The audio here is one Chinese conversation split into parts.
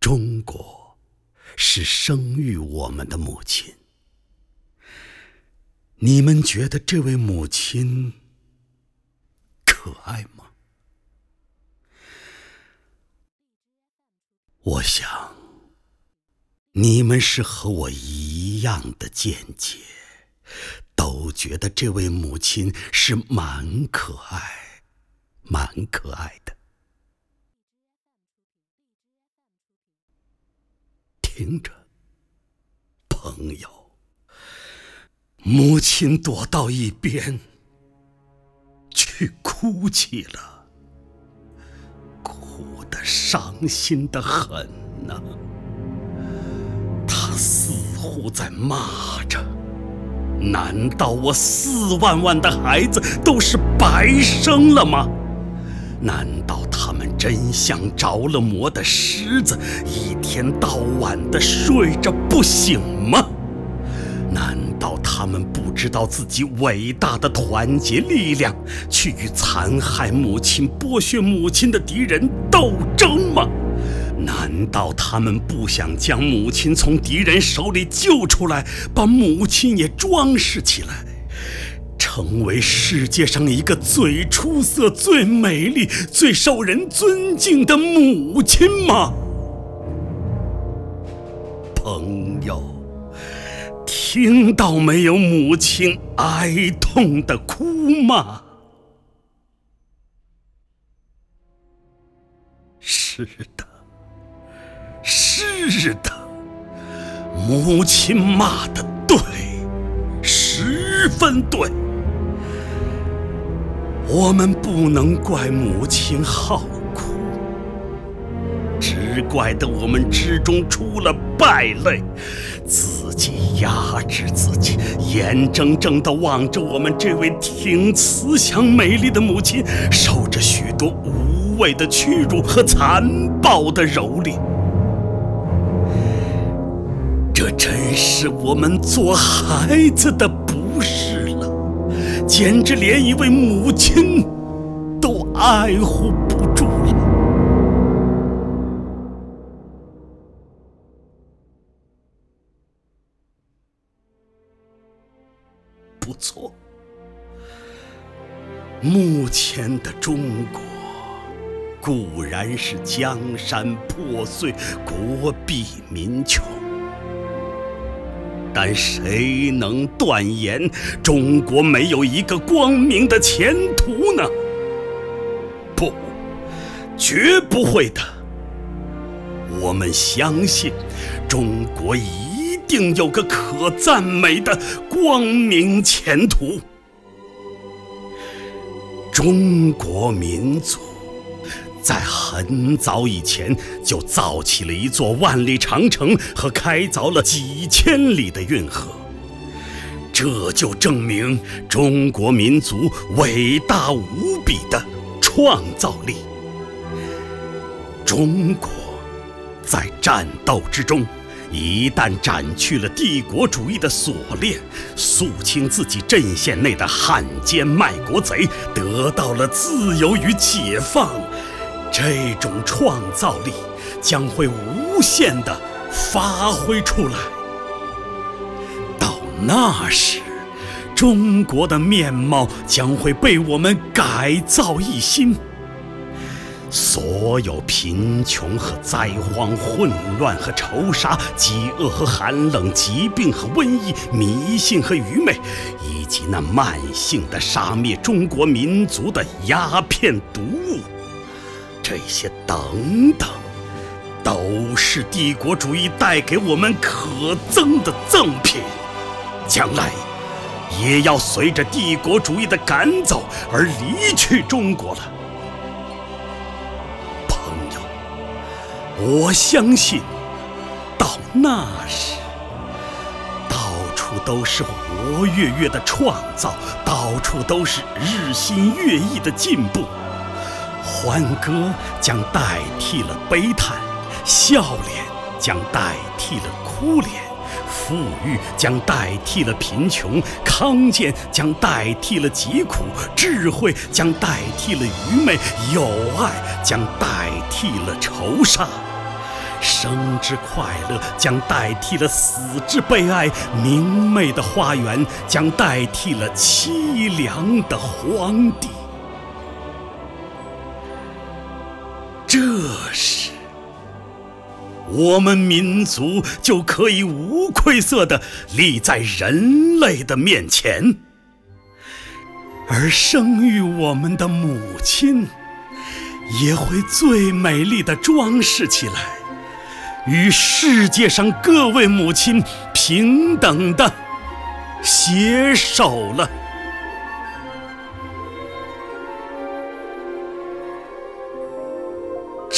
中国是生育我们的母亲。你们觉得这位母亲可爱吗？我想，你们是和我一样的见解，都觉得这位母亲是蛮可爱、蛮可爱的。听着，朋友，母亲躲到一边去哭泣了。哭得伤心的很呐，他似乎在骂着：难道我四万万的孩子都是白生了吗？难道他们真像着了魔的狮子，一天到晚的睡着不醒吗？难道他们不知道自己伟大的团结力量，去与残害母亲、剥削母亲的敌人斗争吗？难道他们不想将母亲从敌人手里救出来，把母亲也装饰起来，成为世界上一个最出色、最美丽、最受人尊敬的母亲吗？朋友。听到没有，母亲哀痛的哭吗？是的，是的，母亲骂的对，十分对。我们不能怪母亲好哭，只怪得我们之中出了败类。自己压制自己，眼睁睁地望着我们这位挺慈祥美丽的母亲，受着许多无谓的屈辱和残暴的蹂躏。这真是我们做孩子的，简直连一位母亲都爱护不住了。不错，目前的中国固然是江山破碎、国弊民穷，但谁能断言中国没有一个光明的前途呢？不，绝不会的。我们相信，中国一。定有个可赞美的光明前途。中国民族在很早以前就造起了一座万里长城和开凿了几千里的运河，这就证明中国民族伟大无比的创造力。中国在战斗之中。一旦斩去了帝国主义的锁链，肃清自己阵线内的汉奸卖国贼，得到了自由与解放，这种创造力将会无限的发挥出来。到那时，中国的面貌将会被我们改造一新。所有贫穷和灾荒、混乱和仇杀、饥饿和寒冷、疾病和瘟疫、迷信和愚昧，以及那慢性的杀灭中国民族的鸦片毒物，这些等等，都是帝国主义带给我们可憎的赠品，将来也要随着帝国主义的赶走而离去中国了。朋友我相信，到那时，到处都是活跃跃的创造，到处都是日新月异的进步。欢歌将代替了悲叹，笑脸将代替了哭脸，富裕将代替了贫穷，康健将代替了疾苦，智慧将代替了愚昧，友爱将代替了仇杀。生之快乐将代替了死之悲哀，明媚的花园将代替了凄凉的荒地。这时，我们民族就可以无愧色地立在人类的面前，而生育我们的母亲也会最美丽地装饰起来。与世界上各位母亲平等的携手了。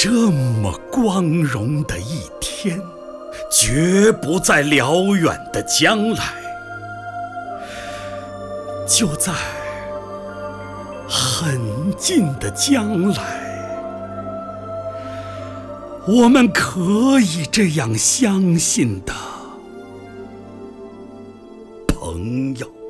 这么光荣的一天，绝不在辽远的将来，就在很近的将来。我们可以这样相信的，朋友。